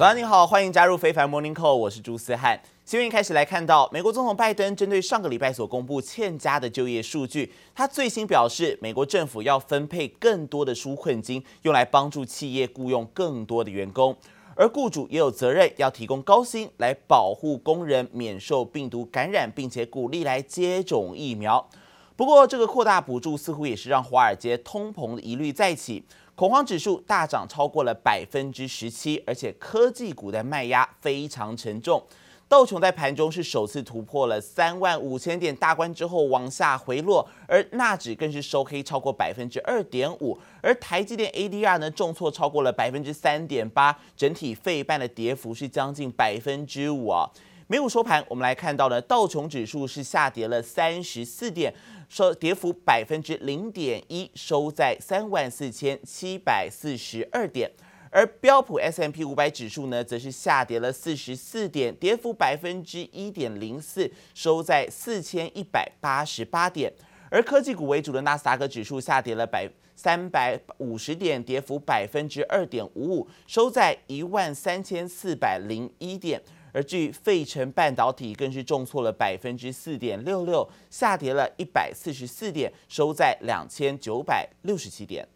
早上您好，欢迎加入非凡 Morning Call，我是朱思翰。新闻一开始来看到，美国总统拜登针对上个礼拜所公布欠佳的就业数据，他最新表示，美国政府要分配更多的纾困金，用来帮助企业雇佣更多的员工，而雇主也有责任要提供高薪来保护工人免受病毒感染，并且鼓励来接种疫苗。不过，这个扩大补助似乎也是让华尔街通膨的疑虑再起。恐慌指数大涨超过了百分之十七，而且科技股的卖压非常沉重。道琼在盘中是首次突破了三万五千点大关之后往下回落，而纳指更是收黑超过百分之二点五，而台积电 ADR 呢重挫超过了百分之三点八，整体费半的跌幅是将近百分之五啊。美股收盘，我们来看到呢，道琼指数是下跌了三十四点，收跌幅百分之零点一，收在三万四千七百四十二点。而标普 S M P 五百指数呢，则是下跌了四十四点，跌幅百分之一点零四，收在四千一百八十八点。而科技股为主的纳斯达克指数下跌了百三百五十点，跌幅百分之二点五五，收在一万三千四百零一点。而至于费城半导体更是重挫了百分之四点六六，下跌了一百四十四点，收在两千九百六十七点。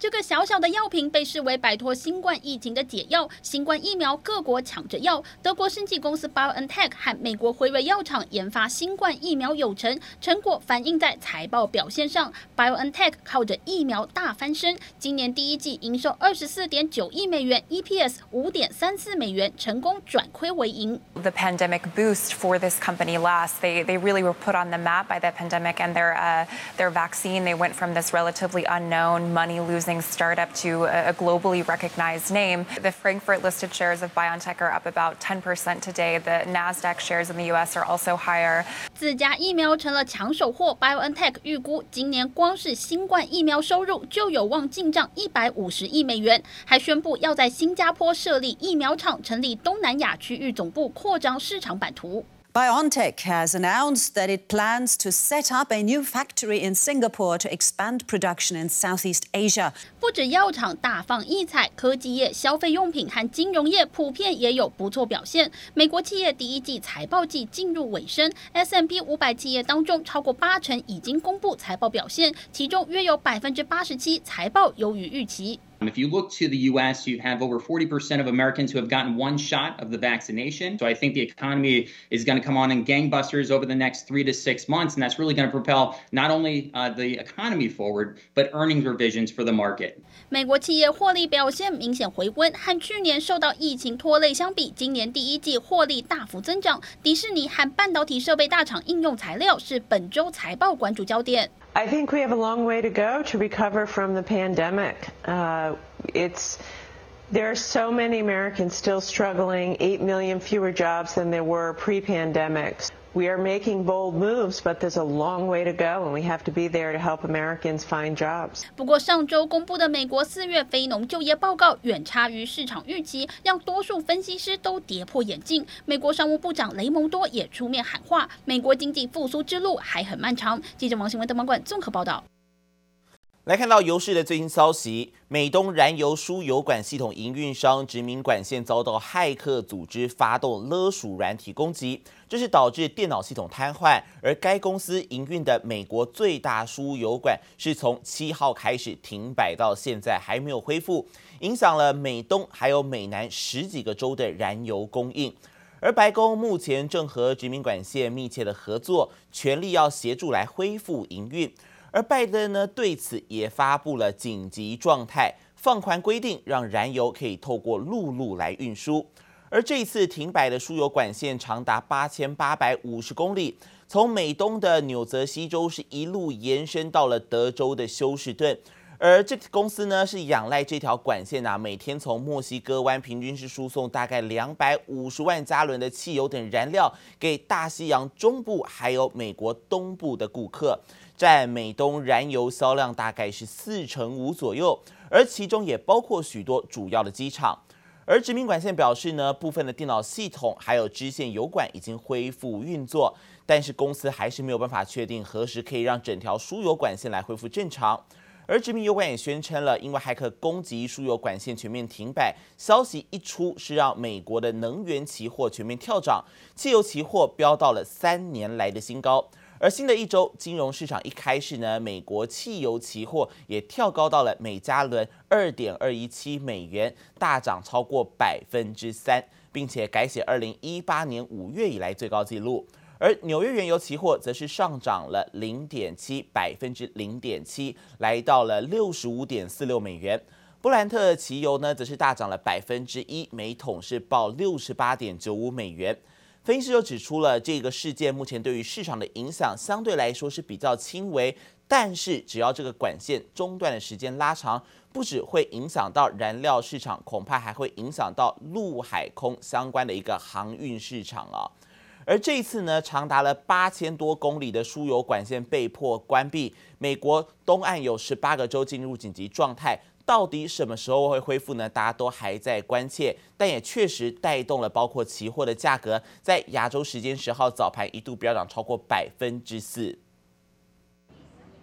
这个小小的药瓶被视为摆脱新冠疫情的解药。新冠疫苗各国抢着要，德国生技公司 BioNTech 和美国辉瑞药厂研发新冠疫苗有成，成果反映在财报表现上。BioNTech 靠着疫苗大翻身，今年第一季营收二十四点九亿美元，EPS 五点三四美元，成功转亏为盈。The pandemic boost for this company last, they they really were put on the map by the pandemic and their uh their vaccine. They went from this relatively unknown money losing startup to a globally recognized name. The Frankfurt listed shares of BioNTech are up about 10% today. The Nasdaq shares in the US are also higher. 自家疫苗成了抢手货，BioNTech 预估今年光是新冠疫苗收入就有望进账一百五十亿美元，还宣布要在新加坡设立疫苗厂，成立东南亚区域总部，扩张市场版图。BioNTech has announced that it plans to set up a new factory in Singapore to expand production in Southeast Asia. 不止药厂大放异彩，科技业、消费用品和金融业普遍也有不错表现。美国企业第一季财报季进入尾声，S M P 五百企业当中超过八成已经公布财报表现，其中约有百分之八十七财报优于预期。If you look to the U.S., you have over 40% of Americans who have gotten one shot of the vaccination. So I think the economy is going to come on in gangbusters over the next three to six months, and that's really going to propel not only uh, the economy forward, but earnings revisions for the market. 美国企业获利表现明显回温，和去年受到疫情拖累相比，今年第一季获利大幅增长。迪士尼和半导体设备大厂应用材料是本周财报关注焦点。I think we have a long way to go to recover from the pandemic. Uh, it's there are so many Americans still struggling, 8 million fewer jobs than there were pre-pandemic. We are making bold moves, but there's a long way to go, and we have to be there to help Americans find jobs. 不过，上周公布的美国四月非农就业报告远差于市场预期，让多数分析师都跌破眼镜。美国商务部长雷蒙多也出面喊话，美国经济复苏之路还很漫长。记者王新文、邓芒冠综合报道。 来看到油市的最新消息，美东燃油输油管系统营运商殖民管线遭到骇客组织发动勒索软体攻击，这是导致电脑系统瘫痪。而该公司营运的美国最大输油管是从七号开始停摆，到现在还没有恢复，影响了美东还有美南十几个州的燃油供应。而白宫目前正和殖民管线密切的合作，全力要协助来恢复营运。而拜登呢，对此也发布了紧急状态，放宽规定，让燃油可以透过陆路来运输。而这次停摆的输油管线长达八千八百五十公里，从美东的纽泽西州是一路延伸到了德州的休士顿。而这公司呢，是仰赖这条管线啊，每天从墨西哥湾平均是输送大概两百五十万加仑的汽油等燃料给大西洋中部还有美国东部的顾客。占美东燃油销量大概是四成五左右，而其中也包括许多主要的机场。而殖民管线表示呢，部分的电脑系统还有支线油管已经恢复运作，但是公司还是没有办法确定何时可以让整条输油管线来恢复正常。而殖民油管也宣称了，因为骇客攻击输油管线全面停摆，消息一出是让美国的能源期货全面跳涨，汽油期货飙到了三年来的新高。而新的一周金融市场一开始呢，美国汽油期货也跳高到了每加仑二点二一七美元，大涨超过百分之三，并且改写二零一八年五月以来最高纪录。而纽约原油期货则是上涨了零点七百分之零点七，来到了六十五点四六美元。布兰特汽油呢，则是大涨了百分之一，每桶是报六十八点九五美元。分析师就指出了，这个事件目前对于市场的影响相对来说是比较轻微，但是只要这个管线中断的时间拉长，不只会影响到燃料市场，恐怕还会影响到陆海空相关的一个航运市场啊。而这一次呢，长达了八千多公里的输油管线被迫关闭，美国东岸有十八个州进入紧急状态。到底什么时候会恢复呢？大家都还在关切，但也确实带动了包括期货的价格，在亚洲时间十号早盘一度飙涨超过百分之四。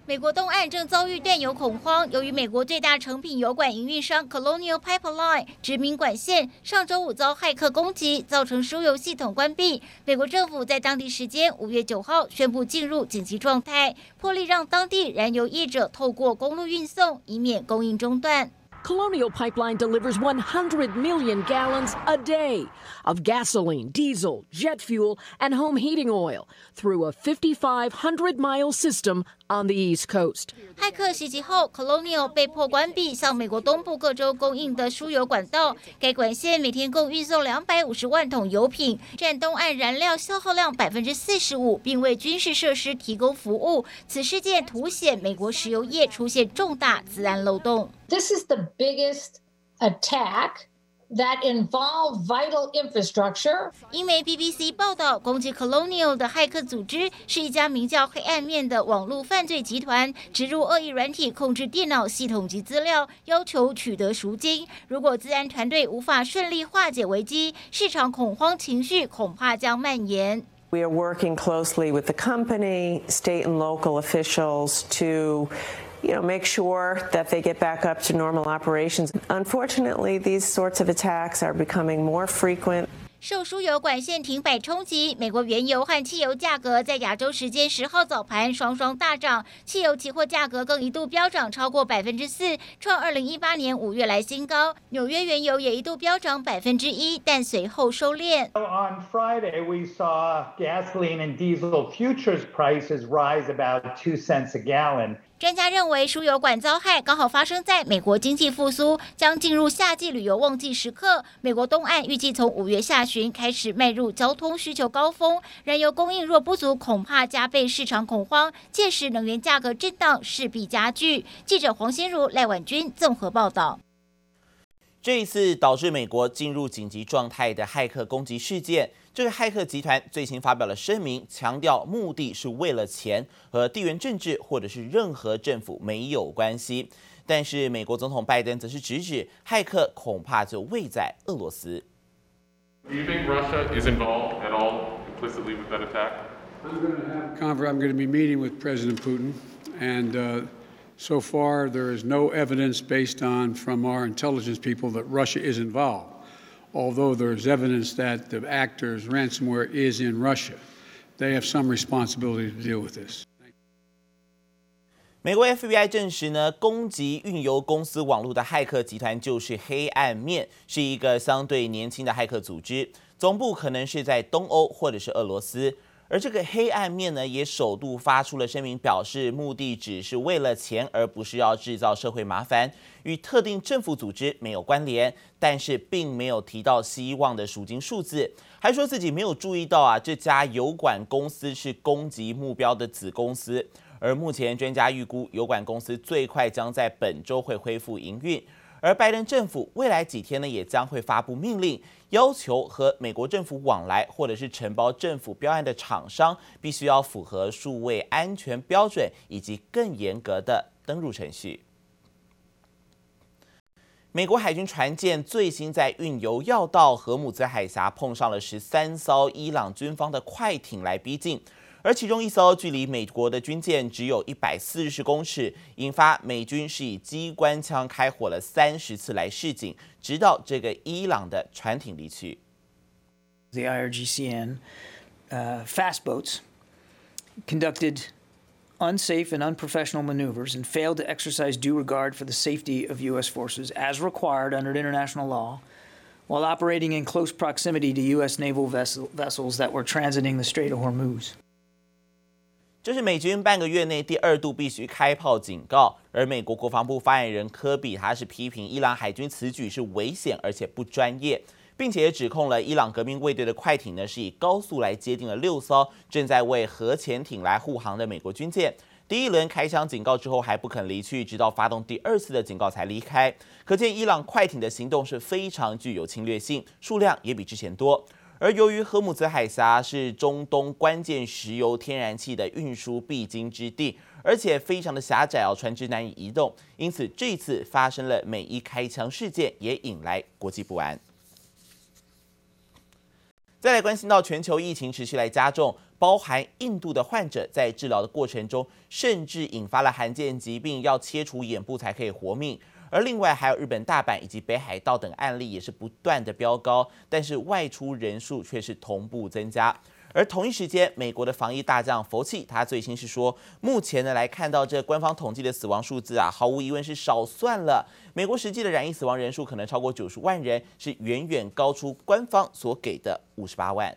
美国东岸正遭遇电油恐慌，由于美国最大成品油管营运商 Colonial Pipeline 殖民管线上周五遭骇客攻击，造成输油系统关闭。美国政府在当地时间五月九号宣布进入紧急状态，破例让当地燃油业者透过公路运送，以免供应中断。Colonial Pipeline delivers 100 million gallons a day of gasoline, diesel, jet fuel, and home heating oil through a 5,500 mile system on the East Coast. 骇客袭击后，Colonial 被迫关闭向美国东部各州供应的输油管道。该管线每天共运送两百五十万桶油品，占东岸燃料消耗量百分之四十五，并为军事设施提供服务。此事件凸显美国石油业出现重大资安漏洞。 This is the biggest attack that involve vital infrastructure. 英媒 BBC 报道，攻击 Colonial 的骇客组织是一家名叫“黑暗面”的网络犯罪集团，植入恶意软体控制电脑系统及资料，要求取得赎金。如果资安团队无法顺利化解危机，市场恐慌情绪恐怕将蔓延。We are working closely with the company, state and local officials to You know, make sure that they get back up to normal operations. Unfortunately, these sorts of attacks are becoming more frequent. 受输油管线停摆冲击，美国原油和汽油价格在亚洲时间十号早盘双双大涨，汽油期货价格更一度飙涨超过百分之四，创二零一八年五月来新高。纽约原油也一度飙涨百分之一，但随后收敛。On Friday, we saw gasoline and diesel futures prices rise about two cents a gallon. 专家认为，输油管遭害刚好发生在美国经济复苏将进入夏季旅游旺季时刻。美国东岸预计从五月下旬开始迈入交通需求高峰，燃油供应若不足，恐怕加倍市场恐慌，届时能源价格震荡势必加剧。记者黄心如、赖婉君综合报道。这一次导致美国进入紧急状态的骇客攻击事件。这个骇客集团最新发表了声明，强调目的是为了钱，和地缘政治或者是任何政府没有关系。但是美国总统拜登则是直指骇客恐怕就位在俄罗斯。Do you think Russia is involved at all implicitly with that attack? I'm going to have a conference. I'm going to be meeting with President Putin, and uh, so far there is no evidence based on from our intelligence people that Russia is involved. Although there is evidence that the actors ransomware is in Russia, they have some responsibility to deal with this. 美国 FBI 证实呢，攻击运油公司网络的骇客集团就是黑暗面，是一个相对年轻的骇客组织，总部可能是在东欧或者是俄罗斯。而这个黑暗面呢，也首度发出了声明，表示目的只是为了钱，而不是要制造社会麻烦，与特定政府组织没有关联。但是并没有提到希望的赎金数字，还说自己没有注意到啊，这家油管公司是攻击目标的子公司。而目前专家预估，油管公司最快将在本周会恢复营运。而拜登政府未来几天呢，也将会发布命令，要求和美国政府往来或者是承包政府标案的厂商，必须要符合数位安全标准以及更严格的登入程序。美国海军船舰最新在运油要道荷姆兹海峡碰上了十三艘伊朗军方的快艇来逼近。而其中一艘距离美国的军舰只有一百四十公尺，引发美军是以机关枪开火了三十次来示警，直到这个伊朗的船艇离去。The IRGCN, uh, fast boats conducted unsafe and unprofessional maneuvers and failed to exercise due regard for the safety of U.S. forces as required under international law. While operating in close proximity to U.S. naval vessel, vessels that were transiting the Strait of Hormuz. 这是美军半个月内第二度必须开炮警告，而美国国防部发言人科比他是批评伊朗海军此举是危险而且不专业，并且指控了伊朗革命卫队的快艇呢是以高速来接近了六艘正在为核潜艇来护航的美国军舰。第一轮开枪警告之后还不肯离去，直到发动第二次的警告才离开。可见伊朗快艇的行动是非常具有侵略性，数量也比之前多。而由于荷姆兹海峡是中东关键石油天然气的运输必经之地，而且非常的狭窄哦，船只难以移动，因此这次发生了美伊开枪事件，也引来国际不安。再来关心到全球疫情持续来加重，包含印度的患者在治疗的过程中，甚至引发了罕见疾病，要切除眼部才可以活命。而另外还有日本大阪以及北海道等案例也是不断的飙高，但是外出人数却是同步增加。而同一时间，美国的防疫大将佛奇他最新是说，目前呢来看到这官方统计的死亡数字啊，毫无疑问是少算了。美国实际的染疫死亡人数可能超过九十万人，是远远高出官方所给的五十八万。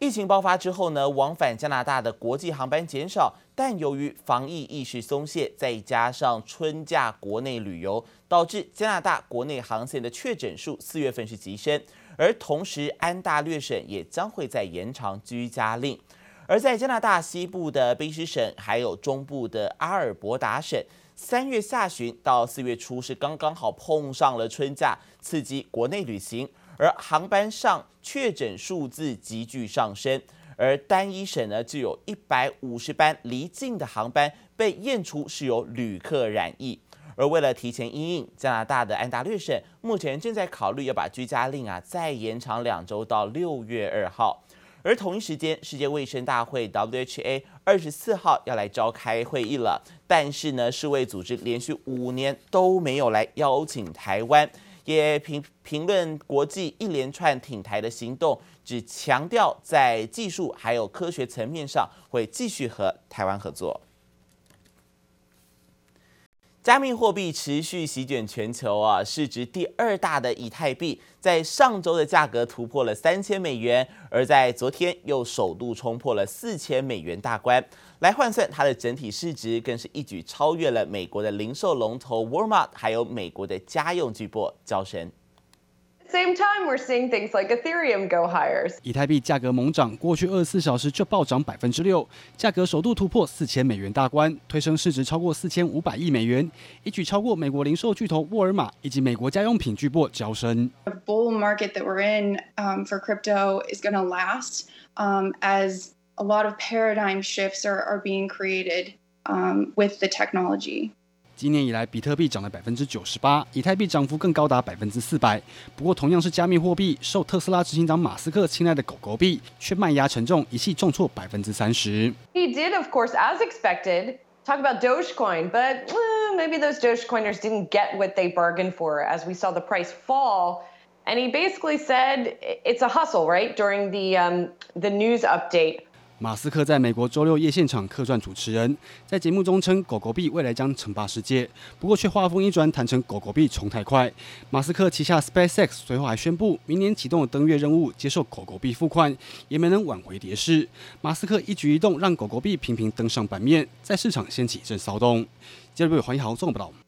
疫情爆发之后呢，往返加拿大的国际航班减少，但由于防疫意识松懈，再加上春假国内旅游，导致加拿大国内航线的确诊数四月份是急升，而同时安大略省也将会再延长居家令，而在加拿大西部的卑诗省，还有中部的阿尔伯达省，三月下旬到四月初是刚刚好碰上了春假，刺激国内旅行。而航班上确诊数字急剧上升，而单一省呢就有一百五十班离境的航班被验出是有旅客染疫。而为了提前因应，加拿大的安大略省目前正在考虑要把居家令啊再延长两周到六月二号。而同一时间，世界卫生大会 （WHA） 二十四号要来召开会议了，但是呢，世卫组织连续五年都没有来邀请台湾。也评评论国际一连串挺台的行动，只强调在技术还有科学层面上会继续和台湾合作。加密货币持续席卷全球啊，市值第二大的以太币在上周的价格突破了三千美元，而在昨天又首度冲破了四千美元大关。来换算它的整体市值，更是一举超越了美国的零售龙头 Walmart，还有美国的家用巨擘交神。Same time, we're seeing things like Ethereum go higher. 以太币价格猛涨，过去二十四小时就暴涨百分之六，价格首度突破四千美元大关，推升市值超过四千五百亿美元，一举超过美国零售巨头沃尔玛以及美国家用品巨擘娇生。The bull market that we're in um, for crypto is going to last um, as a lot of paradigm shifts are, are being created um, with the technology. 今年以来，比特币涨了百分之九十八，以太币涨幅更高达百分之四百。不过，同样是加密货币，受特斯拉执行长马斯克青睐的狗狗币却卖压沉重，一气重挫百分之三十。He did, of course, as expected, talk about Dogecoin, but maybe those Dogecoiners didn't get what they bargained for, as we saw the price fall. And he basically said it's a hustle, right? During the um, the news update. 马斯克在美国周六夜现场客串主持人，在节目中称狗狗币未来将称霸世界，不过却话锋一转，坦承狗狗币冲太快。马斯克旗下 SpaceX 随后还宣布，明年启动了登月任务，接受狗狗币付款，也没能挽回跌势。马斯克一举一动让狗狗币频频登上版面，在市场掀起一阵骚动。接着为黄一豪综合报道。